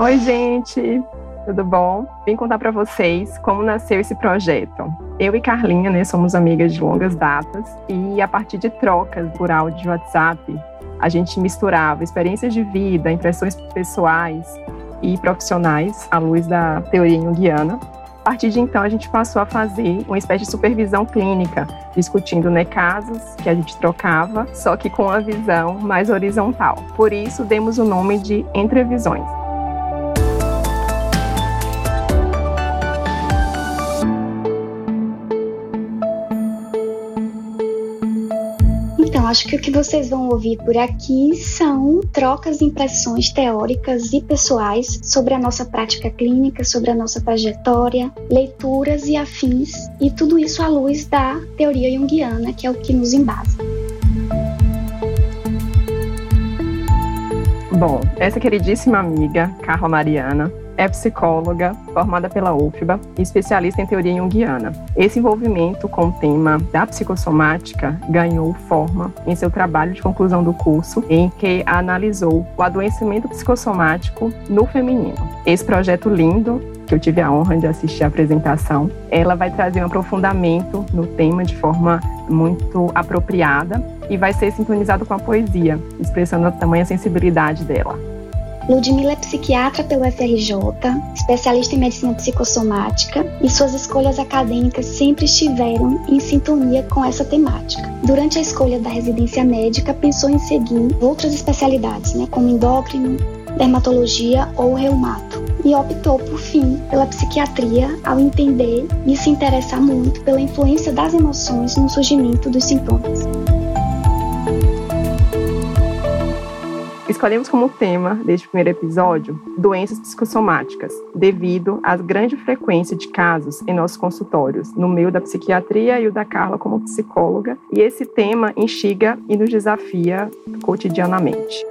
Oi, gente. Tudo bom? Vim contar para vocês como nasceu esse projeto. Eu e Carlinha, né, somos amigas de longas datas e a partir de trocas por áudio WhatsApp, a gente misturava experiências de vida, impressões pessoais e profissionais à luz da teoria junguiana a partir de então, a gente passou a fazer uma espécie de supervisão clínica, discutindo né, casos que a gente trocava, só que com uma visão mais horizontal. Por isso, demos o nome de Entrevisões. Acho que o que vocês vão ouvir por aqui são trocas de impressões teóricas e pessoais sobre a nossa prática clínica, sobre a nossa trajetória, leituras e afins, e tudo isso à luz da teoria junguiana, que é o que nos embasa. Bom, essa queridíssima amiga, Carla Mariana, é psicóloga, formada pela UFBA e especialista em teoria junguiana. Esse envolvimento com o tema da psicossomática ganhou forma em seu trabalho de conclusão do curso, em que analisou o adoecimento psicossomático no feminino. Esse projeto lindo que eu tive a honra de assistir a apresentação, ela vai trazer um aprofundamento no tema de forma muito apropriada e vai ser sintonizado com a poesia, expressando a tamanha sensibilidade dela. Ludmilla é psiquiatra pelo FRJ, especialista em medicina psicossomática, e suas escolhas acadêmicas sempre estiveram em sintonia com essa temática. Durante a escolha da residência médica, pensou em seguir outras especialidades, né, como endócrino, dermatologia ou reumato, e optou por fim pela psiquiatria ao entender e se interessar muito pela influência das emoções no surgimento dos sintomas. Escolhemos como tema deste primeiro episódio doenças psicossomáticas, devido à grande frequência de casos em nossos consultórios, no meio da psiquiatria e o da Carla como psicóloga, e esse tema instiga e nos desafia cotidianamente.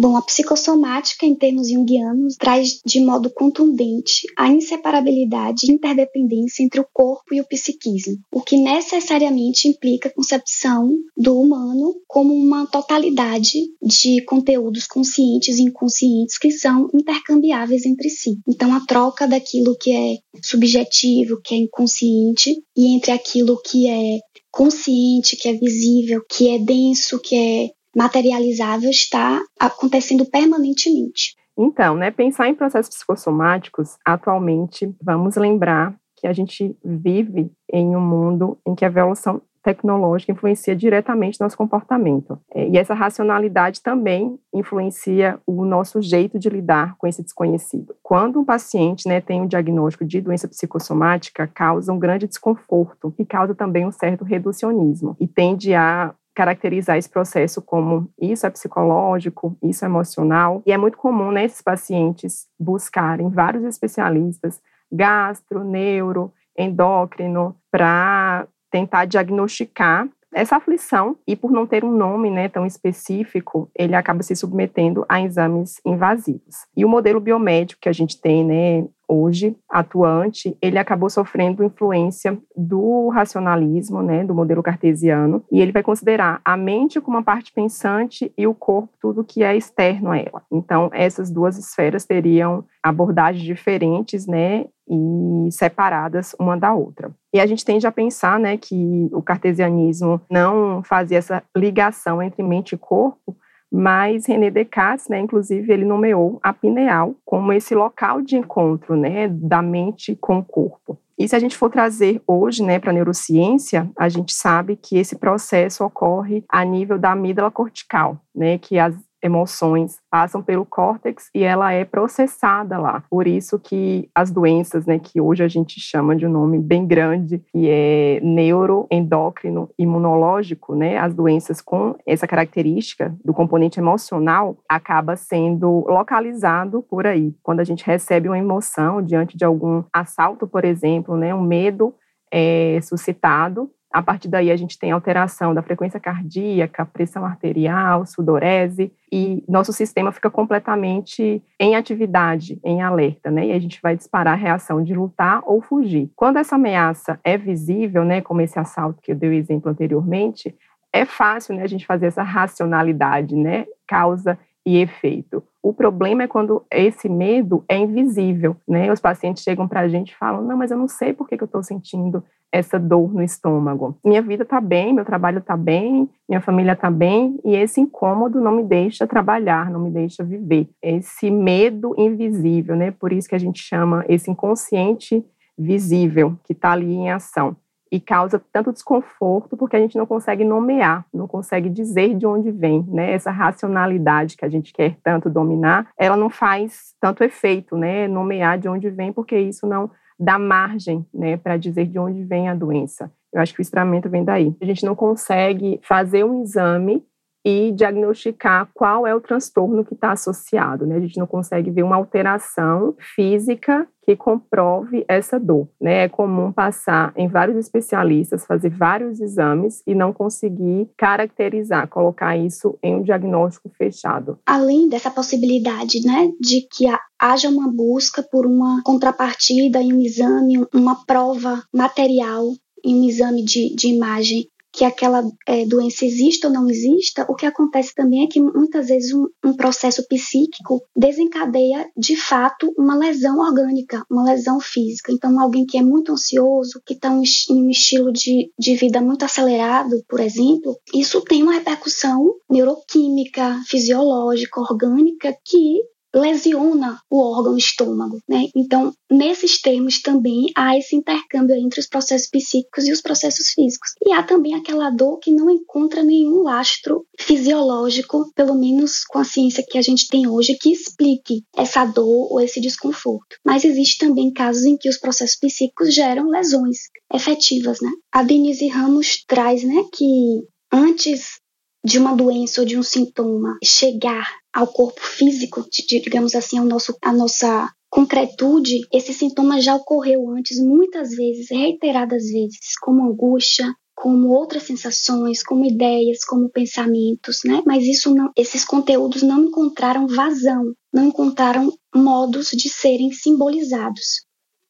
Bom, a psicossomática, em termos junguianos, traz de modo contundente a inseparabilidade e interdependência entre o corpo e o psiquismo, o que necessariamente implica a concepção do humano como uma totalidade de conteúdos conscientes e inconscientes que são intercambiáveis entre si. Então, a troca daquilo que é subjetivo, que é inconsciente, e entre aquilo que é consciente, que é visível, que é denso, que é materializável está acontecendo permanentemente. Então, né, pensar em processos psicossomáticos, atualmente, vamos lembrar que a gente vive em um mundo em que a evolução tecnológica influencia diretamente nosso comportamento. É, e essa racionalidade também influencia o nosso jeito de lidar com esse desconhecido. Quando um paciente né, tem um diagnóstico de doença psicossomática, causa um grande desconforto e causa também um certo reducionismo e tende a caracterizar esse processo como isso é psicológico, isso é emocional, e é muito comum nesses né, pacientes buscarem vários especialistas, gastro, neuro, endócrino, para tentar diagnosticar essa aflição e por não ter um nome né, tão específico, ele acaba se submetendo a exames invasivos. E o modelo biomédico que a gente tem né, hoje atuante, ele acabou sofrendo influência do racionalismo, né, do modelo cartesiano, e ele vai considerar a mente como uma parte pensante e o corpo tudo que é externo a ela. Então, essas duas esferas teriam abordagens diferentes, né, e separadas uma da outra. E a gente tende a pensar, né, que o cartesianismo não fazia essa ligação entre mente e corpo, mas René Descartes, né, inclusive, ele nomeou a pineal como esse local de encontro, né, da mente com o corpo. E se a gente for trazer hoje, né, para a neurociência, a gente sabe que esse processo ocorre a nível da amígdala cortical, né, que as emoções passam pelo córtex e ela é processada lá. Por isso que as doenças, né, que hoje a gente chama de um nome bem grande, que é neuroendócrino imunológico, né, as doenças com essa característica do componente emocional acaba sendo localizado por aí. Quando a gente recebe uma emoção diante de algum assalto, por exemplo, né, um medo é suscitado, a partir daí, a gente tem alteração da frequência cardíaca, pressão arterial, sudorese, e nosso sistema fica completamente em atividade, em alerta, né? E a gente vai disparar a reação de lutar ou fugir. Quando essa ameaça é visível, né, como esse assalto que eu dei o exemplo anteriormente, é fácil né, a gente fazer essa racionalidade, né? Causa e efeito. O problema é quando esse medo é invisível, né? Os pacientes chegam para a gente e falam: não, mas eu não sei por que, que eu estou sentindo essa dor no estômago. Minha vida está bem, meu trabalho está bem, minha família está bem, e esse incômodo não me deixa trabalhar, não me deixa viver. Esse medo invisível, né? Por isso que a gente chama esse inconsciente visível que está ali em ação e causa tanto desconforto porque a gente não consegue nomear, não consegue dizer de onde vem, né? Essa racionalidade que a gente quer tanto dominar, ela não faz tanto efeito, né? Nomear de onde vem porque isso não dá margem, né, para dizer de onde vem a doença. Eu acho que o estramento vem daí. A gente não consegue fazer um exame e diagnosticar qual é o transtorno que está associado. Né? A gente não consegue ver uma alteração física que comprove essa dor. Né? É comum passar em vários especialistas, fazer vários exames e não conseguir caracterizar, colocar isso em um diagnóstico fechado. Além dessa possibilidade né, de que haja uma busca por uma contrapartida em um exame, uma prova material em um exame de, de imagem que aquela é, doença exista ou não exista, o que acontece também é que muitas vezes um, um, processo psíquico desencadeia de fato uma lesão orgânica, uma lesão física. Então, alguém que é muito ansioso, que está em um estilo de, de vida muito acelerado, por exemplo, isso tem uma repercussão neuroquímica, fisiológica, orgânica, que lesiona o órgão estômago, né? Então, nesses termos também há esse intercâmbio entre os processos psíquicos e os processos físicos. E há também aquela dor que não encontra nenhum lastro fisiológico, pelo menos com a ciência que a gente tem hoje, que explique essa dor ou esse desconforto. Mas existe também casos em que os processos psíquicos geram lesões efetivas, né? A Denise Ramos traz, né, que antes de uma doença ou de um sintoma chegar ao corpo físico, digamos assim, ao nosso, a nossa concretude, esse sintoma já ocorreu antes, muitas vezes, reiteradas vezes, como angústia, como outras sensações, como ideias, como pensamentos, né? Mas isso não, esses conteúdos não encontraram vazão, não encontraram modos de serem simbolizados.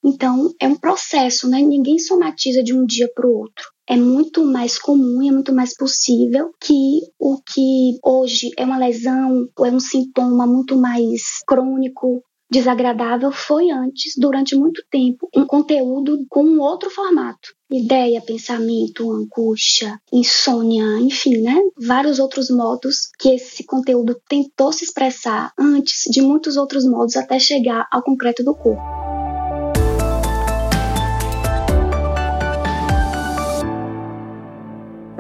Então, é um processo, né? Ninguém somatiza de um dia para o outro é muito mais comum e é muito mais possível que o que hoje é uma lesão ou é um sintoma muito mais crônico, desagradável, foi antes, durante muito tempo, um conteúdo com um outro formato. Ideia, pensamento, angústia, insônia, enfim, né? Vários outros modos que esse conteúdo tentou se expressar antes de muitos outros modos até chegar ao concreto do corpo.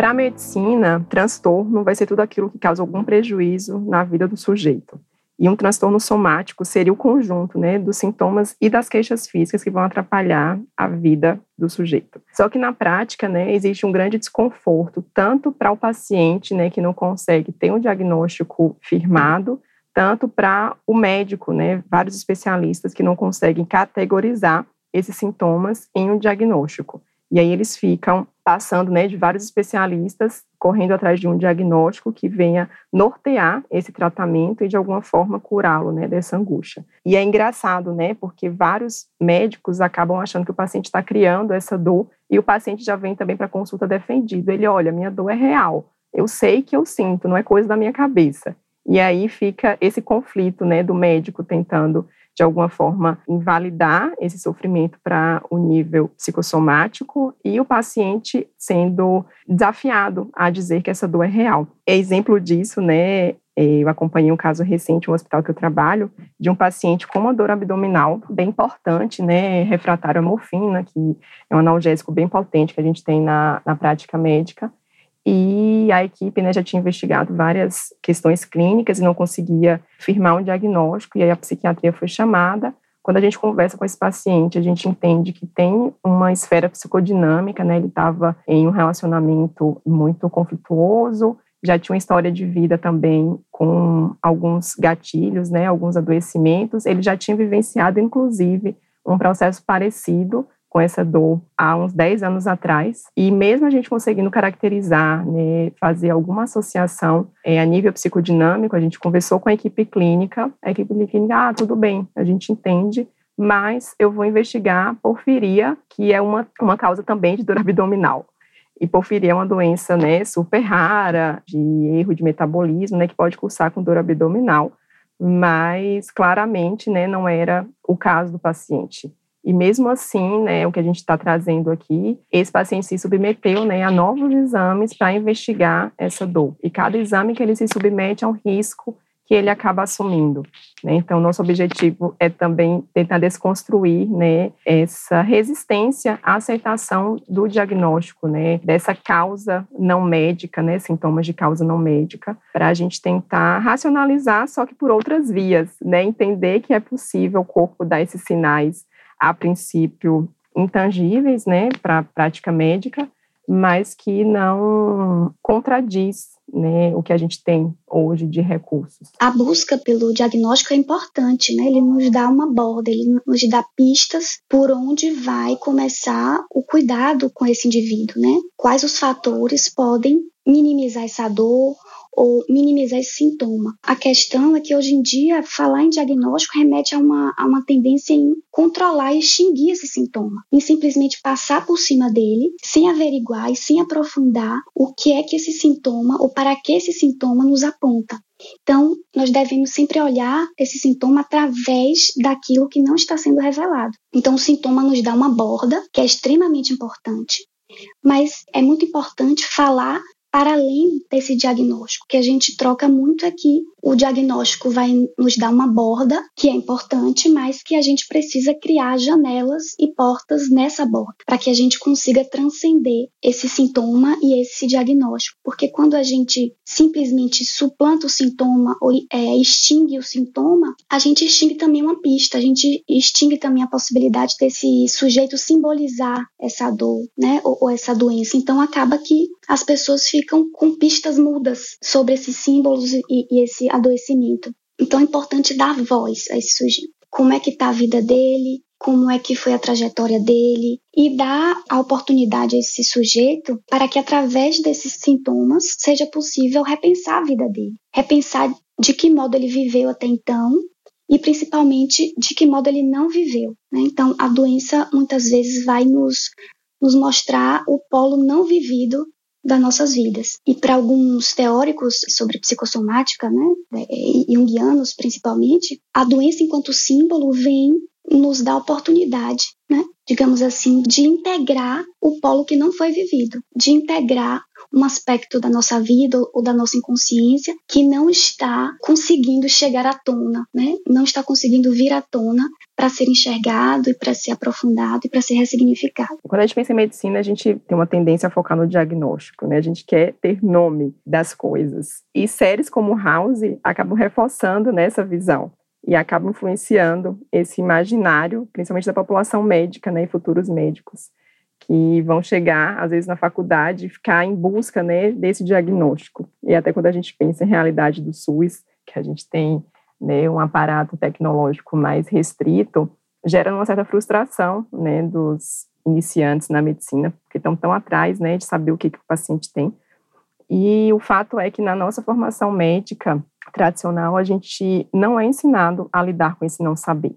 Para a medicina, transtorno vai ser tudo aquilo que causa algum prejuízo na vida do sujeito. E um transtorno somático seria o conjunto né, dos sintomas e das queixas físicas que vão atrapalhar a vida do sujeito. Só que na prática, né, existe um grande desconforto, tanto para o paciente, né, que não consegue ter um diagnóstico firmado, tanto para o médico, né, vários especialistas que não conseguem categorizar esses sintomas em um diagnóstico. E aí eles ficam passando né, de vários especialistas, correndo atrás de um diagnóstico que venha nortear esse tratamento e de alguma forma curá-lo né, dessa angústia. E é engraçado, né, porque vários médicos acabam achando que o paciente está criando essa dor e o paciente já vem também para consulta defendido. Ele, olha, minha dor é real, eu sei que eu sinto, não é coisa da minha cabeça. E aí fica esse conflito, né, do médico tentando de alguma forma, invalidar esse sofrimento para o nível psicossomático e o paciente sendo desafiado a dizer que essa dor é real. Exemplo disso, né, eu acompanhei um caso recente, um hospital que eu trabalho, de um paciente com uma dor abdominal bem importante, né, refratário à morfina, que é um analgésico bem potente que a gente tem na, na prática médica, e a equipe né, já tinha investigado várias questões clínicas e não conseguia firmar um diagnóstico, e aí a psiquiatria foi chamada. Quando a gente conversa com esse paciente, a gente entende que tem uma esfera psicodinâmica, né? Ele estava em um relacionamento muito conflituoso, já tinha uma história de vida também com alguns gatilhos, né? Alguns adoecimentos. Ele já tinha vivenciado, inclusive, um processo parecido com essa dor há uns 10 anos atrás. E mesmo a gente conseguindo caracterizar, né, fazer alguma associação é, a nível psicodinâmico, a gente conversou com a equipe clínica, a equipe clínica, ah, tudo bem, a gente entende, mas eu vou investigar porfiria, que é uma, uma causa também de dor abdominal. hipofiria é uma doença, né, super rara, de erro de metabolismo, né, que pode cursar com dor abdominal, mas claramente, né, não era o caso do paciente. E mesmo assim, né, o que a gente está trazendo aqui, esse paciente se submeteu né, a novos exames para investigar essa dor. E cada exame que ele se submete é um risco que ele acaba assumindo. Né? Então, nosso objetivo é também tentar desconstruir né, essa resistência à aceitação do diagnóstico, né, dessa causa não médica, né, sintomas de causa não médica, para a gente tentar racionalizar, só que por outras vias, né, entender que é possível o corpo dar esses sinais, a princípio, intangíveis né, para a prática médica, mas que não contradiz né, o que a gente tem hoje de recursos. A busca pelo diagnóstico é importante, né? Ele nos dá uma borda, ele nos dá pistas por onde vai começar o cuidado com esse indivíduo, né? Quais os fatores podem minimizar essa dor ou minimizar esse sintoma. A questão é que hoje em dia falar em diagnóstico remete a uma, a uma tendência em controlar e extinguir esse sintoma, em simplesmente passar por cima dele, sem averiguar e sem aprofundar o que é que esse sintoma ou para que esse sintoma nos aponta. Então, nós devemos sempre olhar esse sintoma através daquilo que não está sendo revelado. Então, o sintoma nos dá uma borda, que é extremamente importante, mas é muito importante falar para além desse diagnóstico, que a gente troca muito aqui. O diagnóstico vai nos dar uma borda, que é importante, mas que a gente precisa criar janelas e portas nessa borda, para que a gente consiga transcender esse sintoma e esse diagnóstico. Porque quando a gente simplesmente suplanta o sintoma ou é, extingue o sintoma, a gente extingue também uma pista, a gente extingue também a possibilidade desse sujeito simbolizar essa dor, né, ou, ou essa doença. Então acaba que as pessoas ficam com pistas mudas sobre esses símbolos e, e esse adoecimento. Então é importante dar voz a esse sujeito. Como é que está a vida dele, como é que foi a trajetória dele e dar a oportunidade a esse sujeito para que através desses sintomas seja possível repensar a vida dele, repensar de que modo ele viveu até então e principalmente de que modo ele não viveu. Né? Então a doença muitas vezes vai nos nos mostrar o polo não vivido das nossas vidas. E para alguns teóricos sobre psicossomática, né, junguianos principalmente, a doença enquanto símbolo vem nos dar oportunidade, né, digamos assim, de integrar o polo que não foi vivido, de integrar um aspecto da nossa vida ou da nossa inconsciência que não está conseguindo chegar à tona, né? Não está conseguindo vir à tona para ser enxergado e para ser aprofundado e para ser ressignificado. Quando a gente pensa em medicina, a gente tem uma tendência a focar no diagnóstico, né? A gente quer ter nome das coisas. E séries como House acabam reforçando nessa visão e acabam influenciando esse imaginário, principalmente da população médica, né, e futuros médicos que vão chegar, às vezes, na faculdade e ficar em busca né, desse diagnóstico. E até quando a gente pensa em realidade do SUS, que a gente tem né, um aparato tecnológico mais restrito, gera uma certa frustração né, dos iniciantes na medicina, porque estão tão atrás né, de saber o que, que o paciente tem. E o fato é que na nossa formação médica tradicional, a gente não é ensinado a lidar com esse não saber.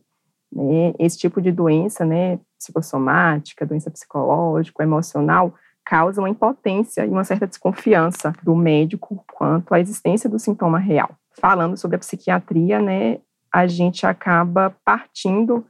Né? Esse tipo de doença, né, psicossomática, doença psicológica, emocional, causa uma impotência e uma certa desconfiança do médico quanto à existência do sintoma real. Falando sobre a psiquiatria, né, a gente acaba partindo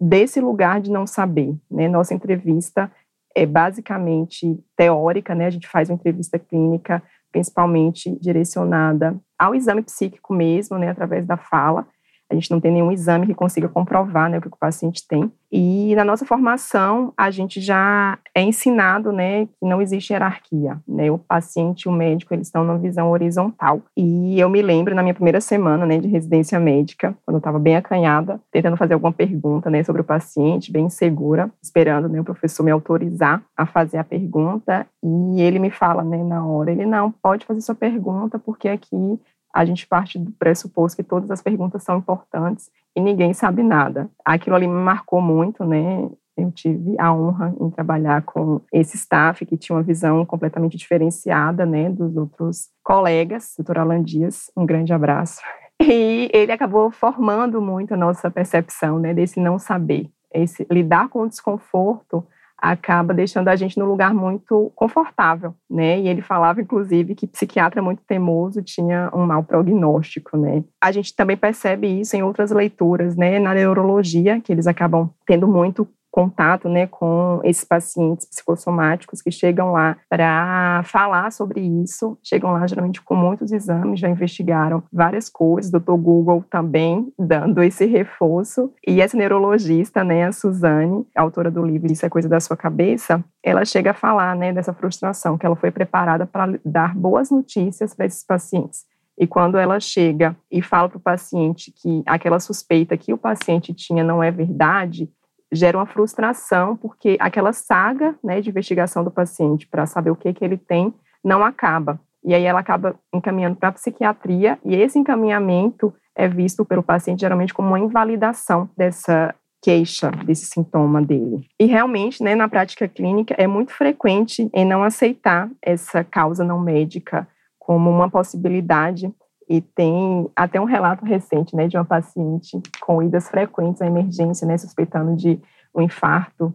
desse lugar de não saber. Né? Nossa entrevista é basicamente teórica, né? a gente faz uma entrevista clínica principalmente direcionada ao exame psíquico mesmo, né, através da fala, a gente não tem nenhum exame que consiga comprovar né, o que o paciente tem. E na nossa formação, a gente já é ensinado né, que não existe hierarquia. Né? O paciente e o médico eles estão numa visão horizontal. E eu me lembro, na minha primeira semana né, de residência médica, quando eu estava bem acanhada, tentando fazer alguma pergunta né, sobre o paciente, bem segura, esperando né, o professor me autorizar a fazer a pergunta. E ele me fala né, na hora, ele não, pode fazer sua pergunta, porque aqui a gente parte do pressuposto que todas as perguntas são importantes e ninguém sabe nada. Aquilo ali me marcou muito, né? Eu tive a honra em trabalhar com esse staff que tinha uma visão completamente diferenciada, né, dos outros colegas. Doutor Alan Dias, um grande abraço. E ele acabou formando muito a nossa percepção, né, desse não saber, esse lidar com o desconforto acaba deixando a gente num lugar muito confortável, né? E ele falava, inclusive, que psiquiatra muito teimoso tinha um mau prognóstico, né? A gente também percebe isso em outras leituras, né? Na neurologia, que eles acabam tendo muito contato né, com esses pacientes psicossomáticos que chegam lá para falar sobre isso, chegam lá geralmente com muitos exames, já investigaram várias coisas, doutor Google também dando esse reforço, e essa neurologista, né, a Suzane, autora do livro Isso é Coisa da Sua Cabeça, ela chega a falar né, dessa frustração, que ela foi preparada para dar boas notícias para esses pacientes. E quando ela chega e fala para o paciente que aquela suspeita que o paciente tinha não é verdade, gera uma frustração, porque aquela saga né, de investigação do paciente para saber o que, que ele tem não acaba. E aí ela acaba encaminhando para a psiquiatria, e esse encaminhamento é visto pelo paciente geralmente como uma invalidação dessa queixa, desse sintoma dele. E realmente, né, na prática clínica, é muito frequente em não aceitar essa causa não médica como uma possibilidade e tem até um relato recente, né, de uma paciente com idas frequentes à emergência, né, suspeitando de um infarto,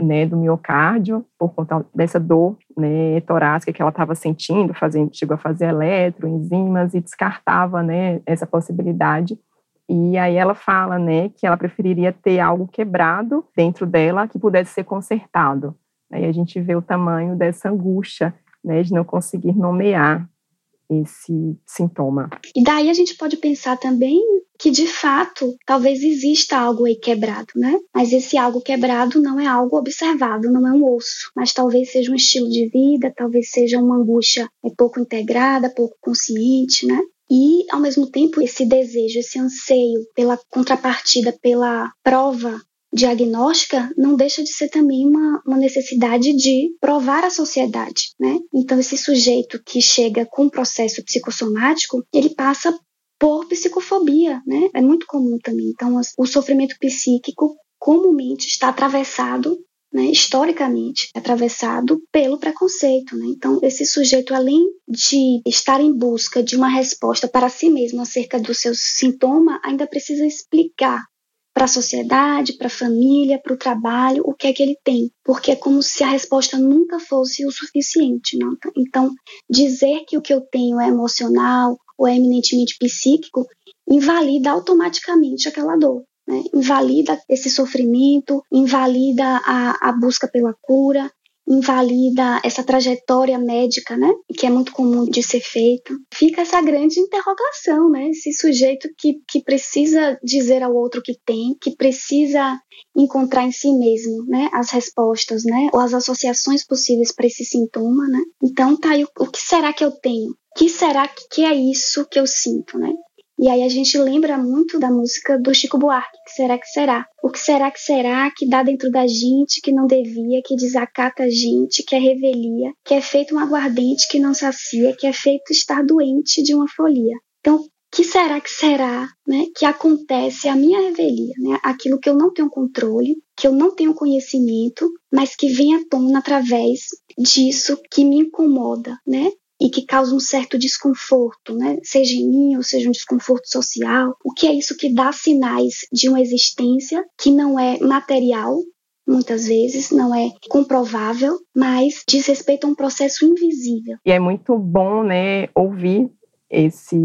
né, do miocárdio por conta dessa dor, né, torácica que ela estava sentindo, fazendo, chegou a fazer eletro, enzimas e descartava, né, essa possibilidade. E aí ela fala, né, que ela preferiria ter algo quebrado dentro dela que pudesse ser consertado. Aí a gente vê o tamanho dessa angústia, né, de não conseguir nomear esse sintoma. E daí a gente pode pensar também que de fato talvez exista algo aí quebrado, né? Mas esse algo quebrado não é algo observado, não é um osso, mas talvez seja um estilo de vida, talvez seja uma angústia é pouco integrada, pouco consciente, né? E, ao mesmo tempo, esse desejo, esse anseio pela contrapartida, pela prova diagnóstica não deixa de ser também uma, uma necessidade de provar à sociedade, né? Então, esse sujeito que chega com um processo psicossomático, ele passa por psicofobia, né? É muito comum também. Então, o sofrimento psíquico comumente está atravessado, né, historicamente, atravessado pelo preconceito. Né? Então, esse sujeito, além de estar em busca de uma resposta para si mesmo acerca do seu sintoma, ainda precisa explicar para a sociedade, para a família, para o trabalho, o que é que ele tem, porque é como se a resposta nunca fosse o suficiente. Não? Então, dizer que o que eu tenho é emocional ou é eminentemente psíquico invalida automaticamente aquela dor. Né? Invalida esse sofrimento, invalida a, a busca pela cura, invalida essa trajetória médica, né, que é muito comum de ser feita. Fica essa grande interrogação, né, esse sujeito que, que precisa dizer ao outro que tem, que precisa encontrar em si mesmo, né, as respostas, né, ou as associações possíveis para esse sintoma, né. Então tá aí, o, que será que eu tenho? O que será que, que é isso que eu sinto, né? E aí a gente lembra muito da música do Chico Buarque, que será que será? O que será que será que dá dentro da gente que não devia, que desacata a gente, que é revelia, que é feito um aguardente que não sacia, que é feito estar doente de uma folia. Então, que será que será, né, que acontece a minha revelia, né, aquilo que eu não tenho controle, que eu não tenho conhecimento, mas que vem à tona através disso que me incomoda, né, e que causa um certo desconforto, né? seja em mim ou seja um desconforto social. O que é isso que dá sinais de uma existência que não é material, muitas vezes, não é comprovável, mas diz respeito a um processo invisível. E é muito bom, né, ouvir esse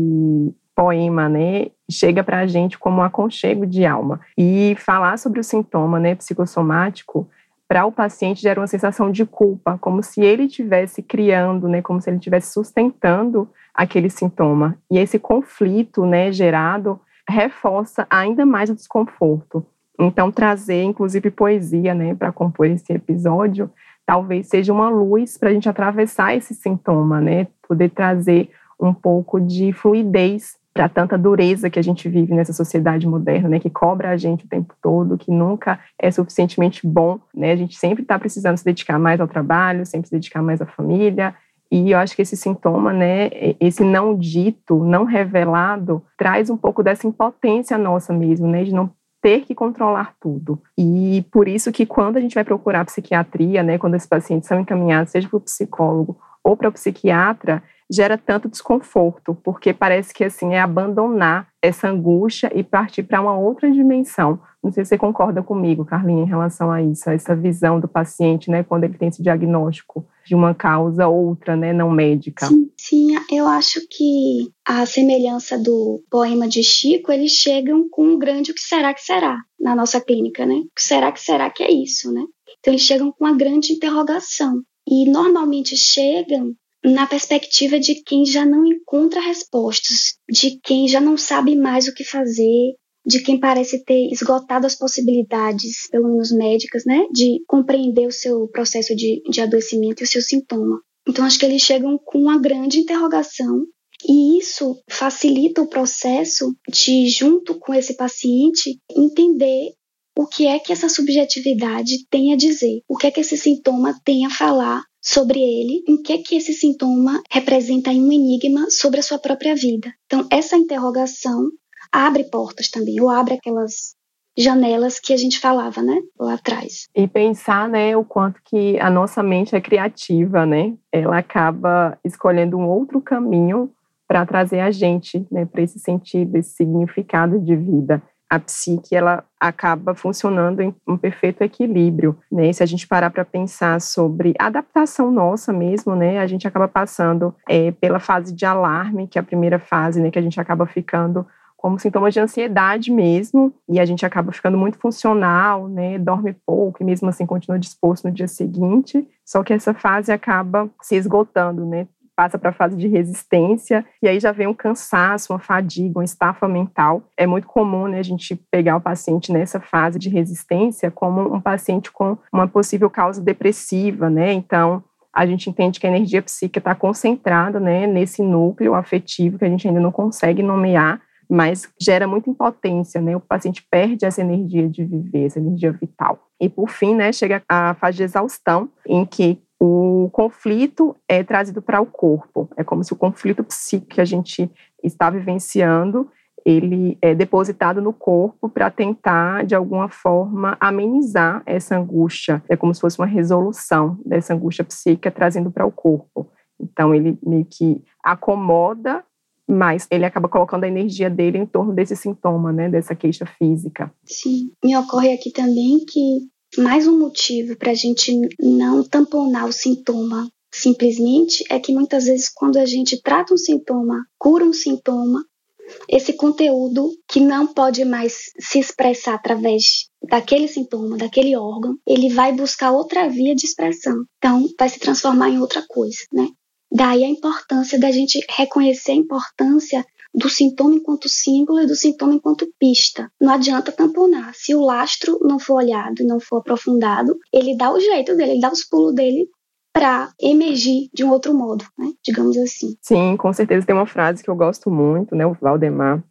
poema, né, chega para a gente como um aconchego de alma. E falar sobre o sintoma, né, psicossomático, para o paciente gera uma sensação de culpa, como se ele estivesse criando, né, como se ele estivesse sustentando aquele sintoma. E esse conflito, né, gerado reforça ainda mais o desconforto. Então trazer, inclusive, poesia, né, para compor esse episódio, talvez seja uma luz para a gente atravessar esse sintoma, né, poder trazer um pouco de fluidez para tanta dureza que a gente vive nessa sociedade moderna, né, que cobra a gente o tempo todo, que nunca é suficientemente bom, né? A gente sempre está precisando se dedicar mais ao trabalho, sempre se dedicar mais à família. E eu acho que esse sintoma, né, esse não dito, não revelado, traz um pouco dessa impotência nossa mesmo, né, de não ter que controlar tudo. E por isso que quando a gente vai procurar psiquiatria, né, quando esses pacientes são encaminhados, seja para o psicólogo ou para o psiquiatra, gera tanto desconforto, porque parece que assim é abandonar essa angústia e partir para uma outra dimensão. Não sei se você concorda comigo, Carlinha, em relação a isso, a essa visão do paciente, né, quando ele tem esse diagnóstico de uma causa outra, né, não médica. Sim, sim, eu acho que a semelhança do poema de Chico, eles chegam com um grande o que será que será na nossa clínica, né? O que será que será que é isso, né? Então eles chegam com uma grande interrogação e normalmente chegam na perspectiva de quem já não encontra respostas, de quem já não sabe mais o que fazer, de quem parece ter esgotado as possibilidades, pelo menos médicas, né, de compreender o seu processo de, de adoecimento e o seu sintoma. Então, acho que eles chegam com uma grande interrogação e isso facilita o processo de, junto com esse paciente, entender o que é que essa subjetividade tem a dizer, o que é que esse sintoma tem a falar sobre ele, em que que esse sintoma representa um enigma sobre a sua própria vida. Então, essa interrogação abre portas também, ou abre aquelas janelas que a gente falava, né, lá atrás. E pensar, né, o quanto que a nossa mente é criativa, né? Ela acaba escolhendo um outro caminho para trazer a gente, né, para esse sentido, esse significado de vida a psique ela acaba funcionando em um perfeito equilíbrio, né? E se a gente parar para pensar sobre adaptação nossa mesmo, né? A gente acaba passando é, pela fase de alarme, que é a primeira fase, né? Que a gente acaba ficando como sintomas de ansiedade mesmo, e a gente acaba ficando muito funcional, né, dorme pouco e mesmo assim continua disposto no dia seguinte, só que essa fase acaba se esgotando, né, passa para a fase de resistência, e aí já vem um cansaço, uma fadiga, uma estafa mental. É muito comum né, a gente pegar o paciente nessa fase de resistência como um paciente com uma possível causa depressiva, né? Então, a gente entende que a energia psíquica está concentrada né, nesse núcleo afetivo que a gente ainda não consegue nomear, mas gera muita impotência, né? O paciente perde essa energia de viver, essa energia vital. E por fim, né, chega a fase de exaustão, em que o conflito é trazido para o corpo. É como se o conflito psíquico que a gente está vivenciando ele é depositado no corpo para tentar, de alguma forma, amenizar essa angústia. É como se fosse uma resolução dessa angústia psíquica trazendo para o corpo. Então, ele meio que acomoda, mas ele acaba colocando a energia dele em torno desse sintoma, né, dessa queixa física. Sim. Me ocorre aqui também que mais um motivo para a gente não tamponar o sintoma simplesmente é que muitas vezes quando a gente trata um sintoma, cura um sintoma, esse conteúdo que não pode mais se expressar através daquele sintoma, daquele órgão, ele vai buscar outra via de expressão. Então, vai se transformar em outra coisa, né? Daí a importância da gente reconhecer a importância do sintoma enquanto símbolo e do sintoma enquanto pista. Não adianta tamponar. Se o lastro não for olhado e não for aprofundado, ele dá o jeito dele, ele dá os pulos dele para emergir de um outro modo, né? digamos assim. Sim, com certeza tem uma frase que eu gosto muito, né? O Valdemar,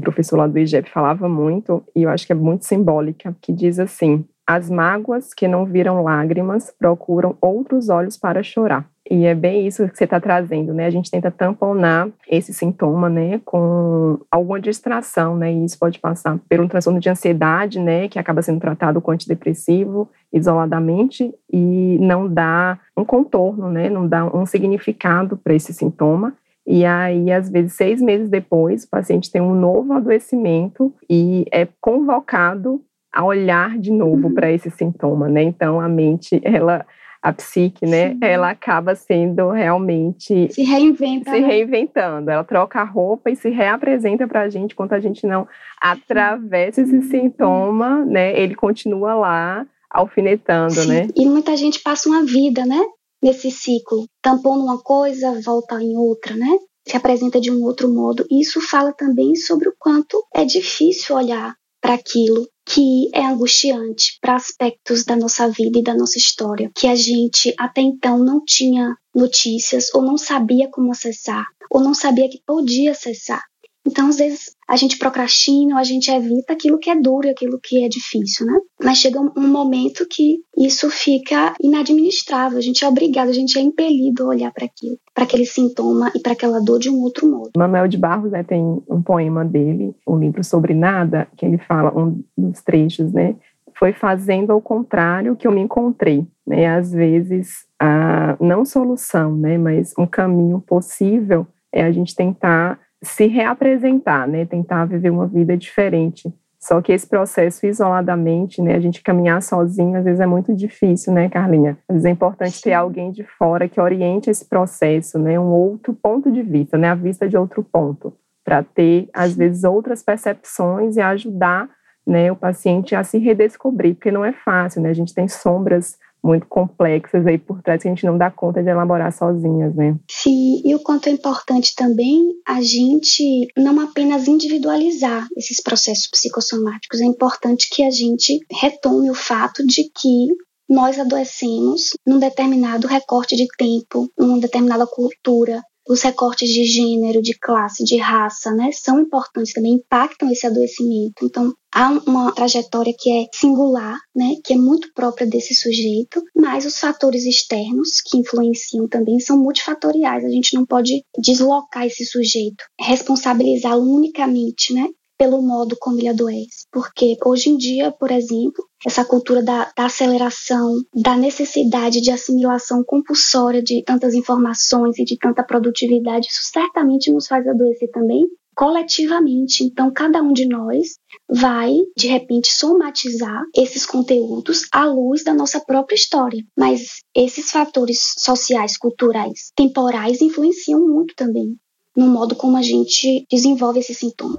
professor lá do IGEP, falava muito, e eu acho que é muito simbólica, que diz assim: as mágoas que não viram lágrimas procuram outros olhos para chorar. E é bem isso que você está trazendo, né? A gente tenta tamponar esse sintoma, né, com alguma distração, né? E isso pode passar por um transtorno de ansiedade, né, que acaba sendo tratado com antidepressivo isoladamente e não dá um contorno, né? Não dá um significado para esse sintoma. E aí, às vezes, seis meses depois, o paciente tem um novo adoecimento e é convocado a olhar de novo uhum. para esse sintoma, né? Então, a mente, ela a psique, né, Sim. ela acaba sendo realmente se reinventa, se né? reinventando. Ela troca a roupa e se reapresenta para a gente quando a gente não atravessa esse sintoma, né? Ele continua lá alfinetando, Sim. né? E muita gente passa uma vida, né, nesse ciclo, tampando uma coisa, volta em outra, né? Se apresenta de um outro modo. E isso fala também sobre o quanto é difícil olhar para aquilo que é angustiante para aspectos da nossa vida e da nossa história, que a gente até então não tinha notícias ou não sabia como acessar, ou não sabia que podia acessar. Então, às vezes, a gente procrastina, a gente evita aquilo que é duro aquilo que é difícil, né? Mas chega um momento que isso fica inadministrável, a gente é obrigado, a gente é impelido a olhar para aquilo, para aquele sintoma e para aquela dor de um outro modo. Manuel de Barros né, tem um poema dele, um livro sobre nada, que ele fala, um dos trechos, né? foi fazendo ao contrário que eu me encontrei, né? Às vezes, a, não solução, né? Mas um caminho possível é a gente tentar se reapresentar, né? Tentar viver uma vida diferente. Só que esse processo isoladamente, né, a gente caminhar sozinho, às vezes é muito difícil, né, Carlinha? Às vezes é importante Sim. ter alguém de fora que oriente esse processo, né, um outro ponto de vista, né, a vista de outro ponto, para ter, às vezes, outras percepções e ajudar, né, o paciente a se redescobrir, porque não é fácil, né, a gente tem sombras muito complexas aí por trás que a gente não dá conta de elaborar sozinhas, né? Sim, e o quanto é importante também a gente não apenas individualizar esses processos psicossomáticos, é importante que a gente retome o fato de que nós adoecemos num determinado recorte de tempo, numa determinada cultura, os recortes de gênero, de classe, de raça, né, são importantes também, impactam esse adoecimento. Então, há uma trajetória que é singular, né, que é muito própria desse sujeito, mas os fatores externos que influenciam também são multifatoriais. A gente não pode deslocar esse sujeito, responsabilizá-lo unicamente, né, pelo modo como ele adoece. Porque hoje em dia, por exemplo, essa cultura da, da, aceleração, da necessidade de assimilação compulsória de tantas informações e de tanta produtividade, isso certamente nos faz adoecer também coletivamente. Então, cada um de nós vai, de repente, somatizar esses conteúdos à luz da nossa própria história. Mas esses fatores sociais, culturais, temporais influenciam muito também no modo como a gente desenvolve esse sintoma.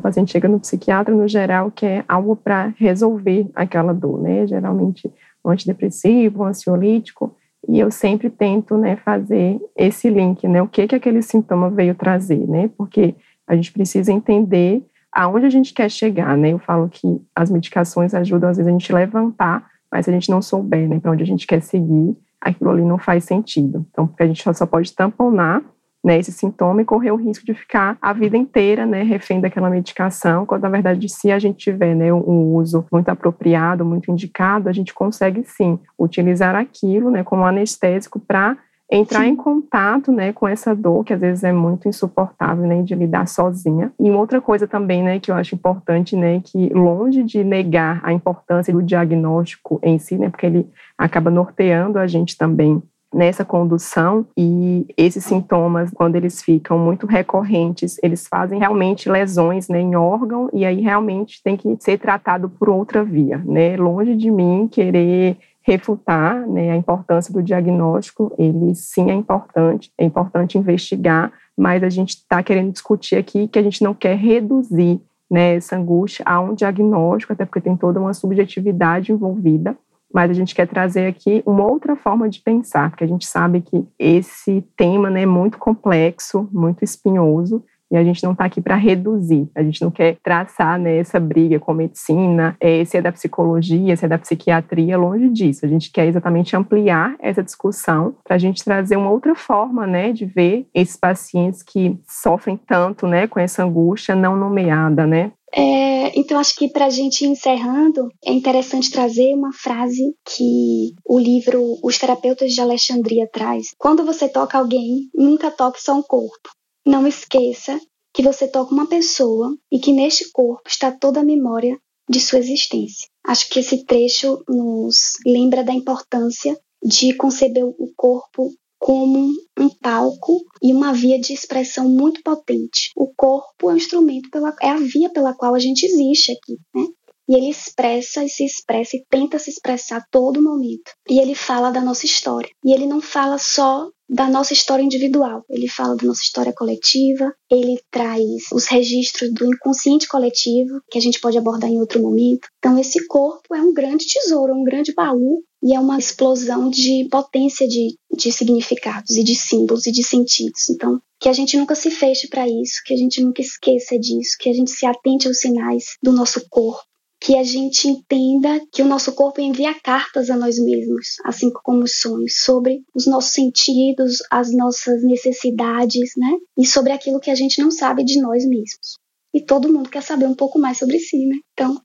O paciente chega no psiquiatra, no geral, quer algo para resolver aquela dor, né? Geralmente um antidepressivo, um ansiolítico, e eu sempre tento, né, fazer esse link, né? O que que aquele sintoma veio trazer, né? Porque a gente precisa entender aonde a gente quer chegar, né? Eu falo que as medicações ajudam às vezes a gente levantar, mas se a gente não souber, né, para onde a gente quer seguir, aquilo ali não faz sentido. Então, porque a gente só pode tamponar né, esse sintoma e correr o risco de ficar a vida inteira, né, refém daquela medicação, quando na verdade se a gente tiver, né, um uso muito apropriado, muito indicado, a gente consegue sim utilizar aquilo, né, como anestésico para entrar em contato, né, com essa dor que às vezes é muito insuportável, né, de lidar sozinha. E outra coisa também, né, que eu acho importante, né, que longe de negar a importância do diagnóstico em si, né, porque ele acaba norteando a gente também nessa condução e esses sintomas, quando eles ficam muito recorrentes, eles fazem realmente lesões né, em órgão e aí realmente tem que ser tratado por outra via, né? Longe de mim querer refutar né, a importância do diagnóstico, ele sim é importante, é importante investigar, mas a gente está querendo discutir aqui que a gente não quer reduzir né, essa angústia a um diagnóstico, até porque tem toda uma subjetividade envolvida, mas a gente quer trazer aqui uma outra forma de pensar, porque a gente sabe que esse tema né, é muito complexo, muito espinhoso, e a gente não está aqui para reduzir, a gente não quer traçar né, essa briga com a medicina, é, se é da psicologia, se é da psiquiatria, longe disso. A gente quer exatamente ampliar essa discussão para a gente trazer uma outra forma né, de ver esses pacientes que sofrem tanto né, com essa angústia não nomeada, né? É, então, acho que para a gente encerrando, é interessante trazer uma frase que o livro Os Terapeutas de Alexandria traz. Quando você toca alguém, nunca toque só um corpo. Não esqueça que você toca uma pessoa e que neste corpo está toda a memória de sua existência. Acho que esse trecho nos lembra da importância de conceber o corpo como um palco e uma via de expressão muito potente. O corpo é o instrumento pela é a via pela qual a gente existe aqui, né? E ele expressa e se expressa e tenta se expressar a todo momento. E ele fala da nossa história. E ele não fala só da nossa história individual, ele fala da nossa história coletiva, ele traz os registros do inconsciente coletivo, que a gente pode abordar em outro momento. Então, esse corpo é um grande tesouro, um grande baú e é uma explosão de potência de, de significados e de símbolos e de sentidos. Então, que a gente nunca se feche para isso, que a gente nunca esqueça disso, que a gente se atente aos sinais do nosso corpo, que a gente entenda que o nosso corpo envia cartas a nós mesmos, assim como os sonhos, sobre os nossos sentidos, as nossas necessidades, né? E sobre aquilo que a gente não sabe de nós mesmos. E todo mundo quer saber um pouco mais sobre si, né? Então,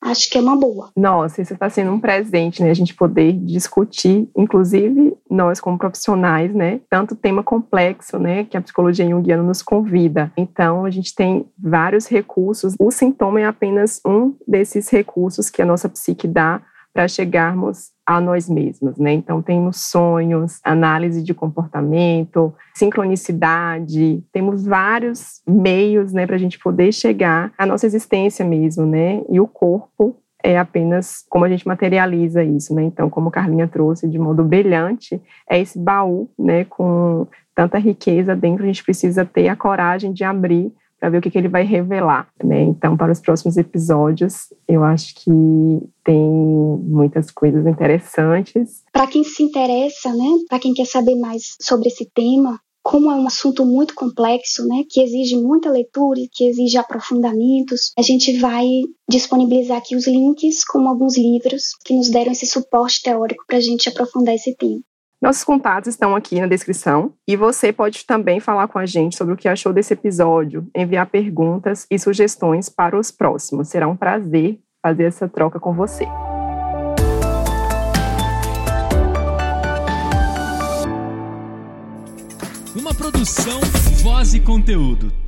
acho que é uma boa. Nossa, isso está sendo um presente, né? A gente poder discutir, inclusive nós como profissionais, né, tanto tema complexo, né, que a psicologia junguiana nos convida. Então, a gente tem vários recursos. O sintoma é apenas um desses recursos que a nossa psique dá para chegarmos a nós mesmos, né? Então temos sonhos, análise de comportamento, sincronicidade, temos vários meios, né, para a gente poder chegar à nossa existência mesmo, né? E o corpo é apenas como a gente materializa isso, né? Então, como Carlinha trouxe de modo brilhante, é esse baú, né, com tanta riqueza dentro, a gente precisa ter a coragem de abrir para ver o que, que ele vai revelar, né? Então, para os próximos episódios, eu acho que tem muitas coisas interessantes. Para quem se interessa, né? Para quem quer saber mais sobre esse tema, como é um assunto muito complexo, né, que exige muita leitura, que exige aprofundamentos, a gente vai disponibilizar aqui os links com alguns livros que nos deram esse suporte teórico para a gente aprofundar esse tema. Nossos contatos estão aqui na descrição e você pode também falar com a gente sobre o que achou desse episódio, enviar perguntas e sugestões para os próximos. Será um prazer fazer essa troca com você. Uma produção, voz e conteúdo.